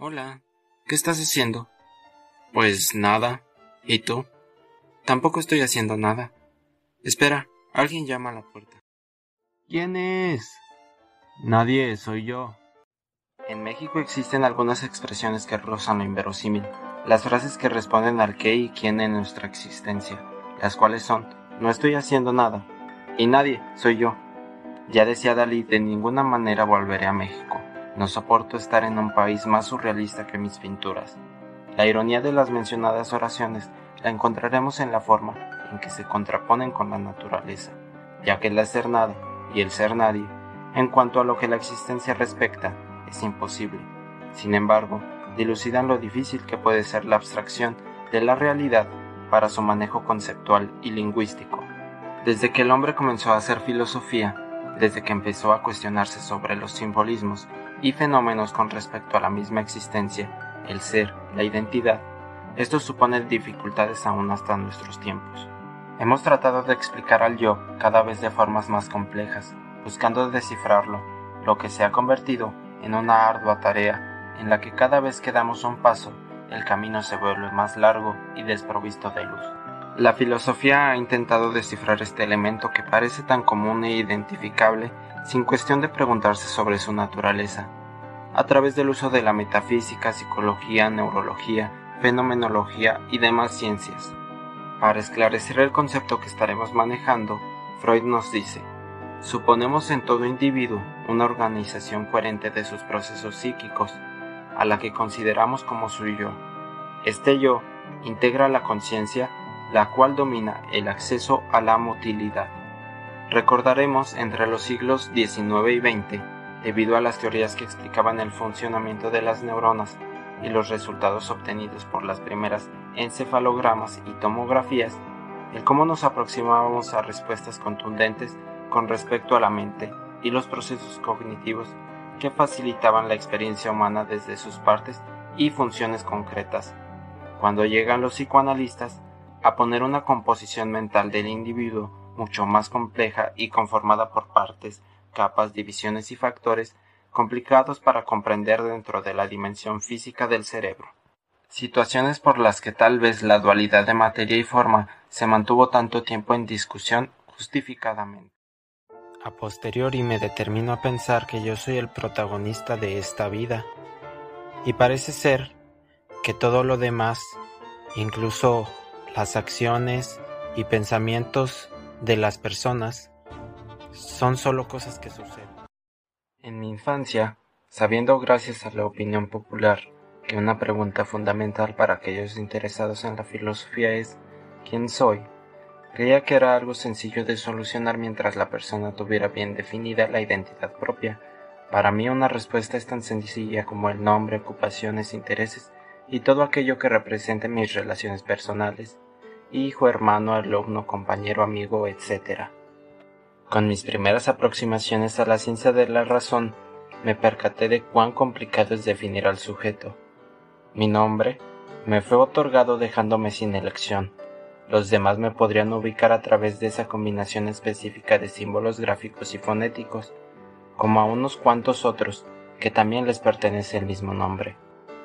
Hola, ¿qué estás haciendo? Pues nada. ¿Y tú? Tampoco estoy haciendo nada. Espera, alguien llama a la puerta. ¿Quién es? Nadie, soy yo. En México existen algunas expresiones que rozan lo inverosímil, las frases que responden al qué y quién en nuestra existencia, las cuales son, no estoy haciendo nada, y nadie, soy yo. Ya decía Dalí, de ninguna manera volveré a México. No soporto estar en un país más surrealista que mis pinturas. La ironía de las mencionadas oraciones la encontraremos en la forma en que se contraponen con la naturaleza, ya que el hacer nada y el ser nadie, en cuanto a lo que la existencia respecta, es imposible. Sin embargo, dilucidan lo difícil que puede ser la abstracción de la realidad para su manejo conceptual y lingüístico. Desde que el hombre comenzó a hacer filosofía, desde que empezó a cuestionarse sobre los simbolismos y fenómenos con respecto a la misma existencia, el ser, la identidad, esto supone dificultades aún hasta nuestros tiempos. Hemos tratado de explicar al yo cada vez de formas más complejas, buscando descifrarlo, lo que se ha convertido en una ardua tarea en la que cada vez que damos un paso, el camino se vuelve más largo y desprovisto de luz. La filosofía ha intentado descifrar este elemento que parece tan común e identificable sin cuestión de preguntarse sobre su naturaleza, a través del uso de la metafísica, psicología, neurología, fenomenología y demás ciencias. Para esclarecer el concepto que estaremos manejando, Freud nos dice, suponemos en todo individuo una organización coherente de sus procesos psíquicos, a la que consideramos como su yo. Este yo integra la conciencia la cual domina el acceso a la motilidad. Recordaremos entre los siglos XIX y XX, debido a las teorías que explicaban el funcionamiento de las neuronas y los resultados obtenidos por las primeras encefalogramas y tomografías, el cómo nos aproximábamos a respuestas contundentes con respecto a la mente y los procesos cognitivos que facilitaban la experiencia humana desde sus partes y funciones concretas. Cuando llegan los psicoanalistas, a poner una composición mental del individuo mucho más compleja y conformada por partes, capas, divisiones y factores complicados para comprender dentro de la dimensión física del cerebro. Situaciones por las que tal vez la dualidad de materia y forma se mantuvo tanto tiempo en discusión justificadamente. A posteriori me determino a pensar que yo soy el protagonista de esta vida, y parece ser que todo lo demás, incluso las acciones y pensamientos de las personas son solo cosas que suceden. En mi infancia, sabiendo gracias a la opinión popular que una pregunta fundamental para aquellos interesados en la filosofía es ¿quién soy? Creía que era algo sencillo de solucionar mientras la persona tuviera bien definida la identidad propia. Para mí una respuesta es tan sencilla como el nombre, ocupaciones, intereses y todo aquello que represente mis relaciones personales hijo, hermano, alumno, compañero, amigo, etc. Con mis primeras aproximaciones a la ciencia de la razón, me percaté de cuán complicado es definir al sujeto. Mi nombre me fue otorgado dejándome sin elección. Los demás me podrían ubicar a través de esa combinación específica de símbolos gráficos y fonéticos, como a unos cuantos otros que también les pertenece el mismo nombre.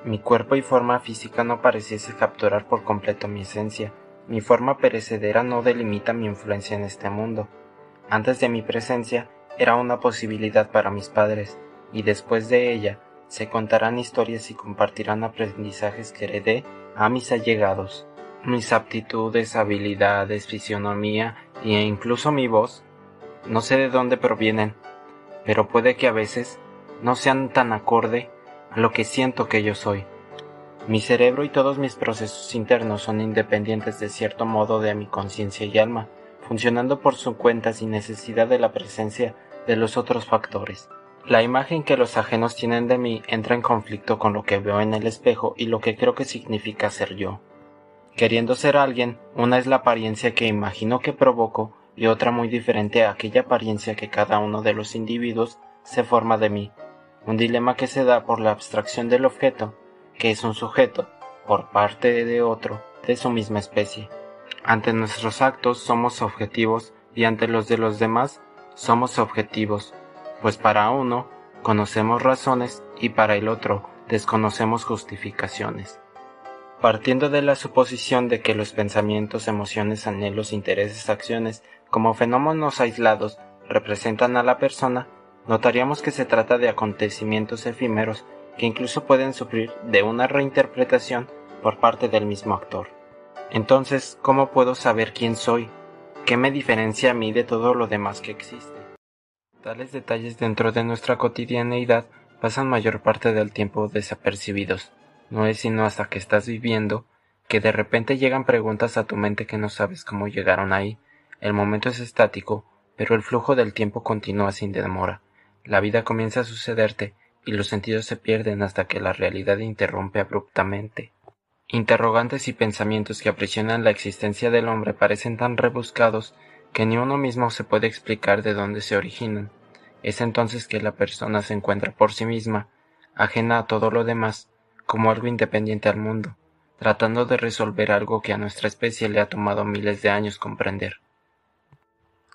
Mi cuerpo y forma física no pareciese capturar por completo mi esencia, mi forma perecedera no delimita mi influencia en este mundo. Antes de mi presencia era una posibilidad para mis padres, y después de ella se contarán historias y compartirán aprendizajes que heredé a mis allegados. Mis aptitudes, habilidades, fisionomía e incluso mi voz, no sé de dónde provienen, pero puede que a veces no sean tan acorde a lo que siento que yo soy. Mi cerebro y todos mis procesos internos son independientes de cierto modo de mi conciencia y alma, funcionando por su cuenta sin necesidad de la presencia de los otros factores. La imagen que los ajenos tienen de mí entra en conflicto con lo que veo en el espejo y lo que creo que significa ser yo. Queriendo ser alguien, una es la apariencia que imagino que provoco y otra muy diferente a aquella apariencia que cada uno de los individuos se forma de mí, un dilema que se da por la abstracción del objeto que es un sujeto, por parte de otro, de su misma especie. Ante nuestros actos somos objetivos y ante los de los demás somos objetivos, pues para uno conocemos razones y para el otro desconocemos justificaciones. Partiendo de la suposición de que los pensamientos, emociones, anhelos, intereses, acciones, como fenómenos aislados, representan a la persona, notaríamos que se trata de acontecimientos efímeros que incluso pueden sufrir de una reinterpretación por parte del mismo actor. Entonces, ¿cómo puedo saber quién soy? ¿Qué me diferencia a mí de todo lo demás que existe? Tales detalles dentro de nuestra cotidianeidad pasan mayor parte del tiempo desapercibidos. No es sino hasta que estás viviendo que de repente llegan preguntas a tu mente que no sabes cómo llegaron ahí. El momento es estático, pero el flujo del tiempo continúa sin demora. La vida comienza a sucederte y los sentidos se pierden hasta que la realidad interrumpe abruptamente. Interrogantes y pensamientos que aprisionan la existencia del hombre parecen tan rebuscados que ni uno mismo se puede explicar de dónde se originan. Es entonces que la persona se encuentra por sí misma, ajena a todo lo demás, como algo independiente al mundo, tratando de resolver algo que a nuestra especie le ha tomado miles de años comprender.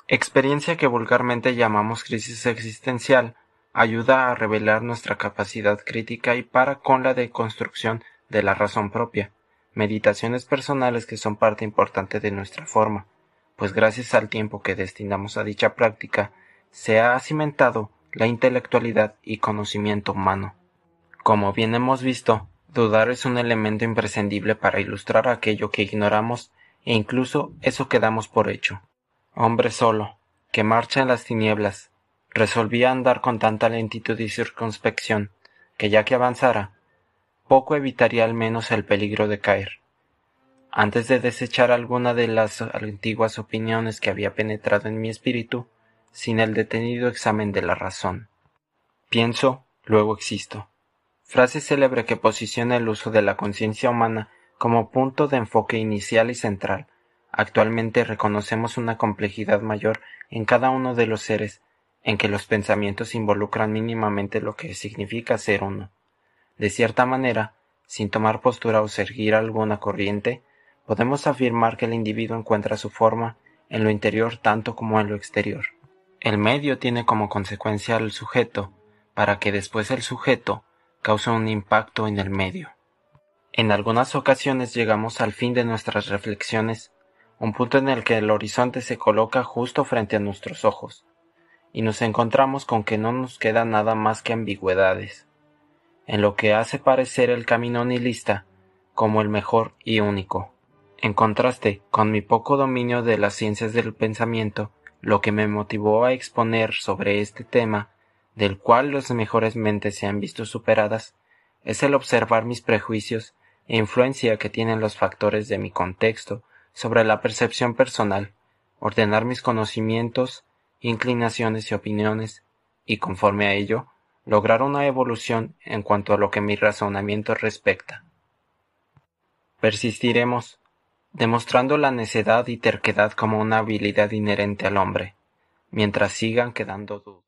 Experiencia que vulgarmente llamamos crisis existencial, ayuda a revelar nuestra capacidad crítica y para con la deconstrucción de la razón propia, meditaciones personales que son parte importante de nuestra forma, pues gracias al tiempo que destinamos a dicha práctica, se ha cimentado la intelectualidad y conocimiento humano. Como bien hemos visto, dudar es un elemento imprescindible para ilustrar aquello que ignoramos e incluso eso que damos por hecho. Hombre solo, que marcha en las tinieblas, resolvía andar con tanta lentitud y circunspección, que ya que avanzara, poco evitaría al menos el peligro de caer. Antes de desechar alguna de las antiguas opiniones que había penetrado en mi espíritu, sin el detenido examen de la razón. Pienso, luego existo. Frase célebre que posiciona el uso de la conciencia humana como punto de enfoque inicial y central. Actualmente reconocemos una complejidad mayor en cada uno de los seres en que los pensamientos involucran mínimamente lo que significa ser uno. De cierta manera, sin tomar postura o seguir alguna corriente, podemos afirmar que el individuo encuentra su forma en lo interior tanto como en lo exterior. El medio tiene como consecuencia al sujeto, para que después el sujeto cause un impacto en el medio. En algunas ocasiones llegamos al fin de nuestras reflexiones, un punto en el que el horizonte se coloca justo frente a nuestros ojos, y nos encontramos con que no nos queda nada más que ambigüedades, en lo que hace parecer el camino nihilista como el mejor y único. En contraste con mi poco dominio de las ciencias del pensamiento, lo que me motivó a exponer sobre este tema, del cual las mejores mentes se han visto superadas, es el observar mis prejuicios e influencia que tienen los factores de mi contexto sobre la percepción personal, ordenar mis conocimientos inclinaciones y opiniones, y conforme a ello, lograr una evolución en cuanto a lo que mi razonamiento respecta. Persistiremos, demostrando la necedad y terquedad como una habilidad inherente al hombre, mientras sigan quedando dudas.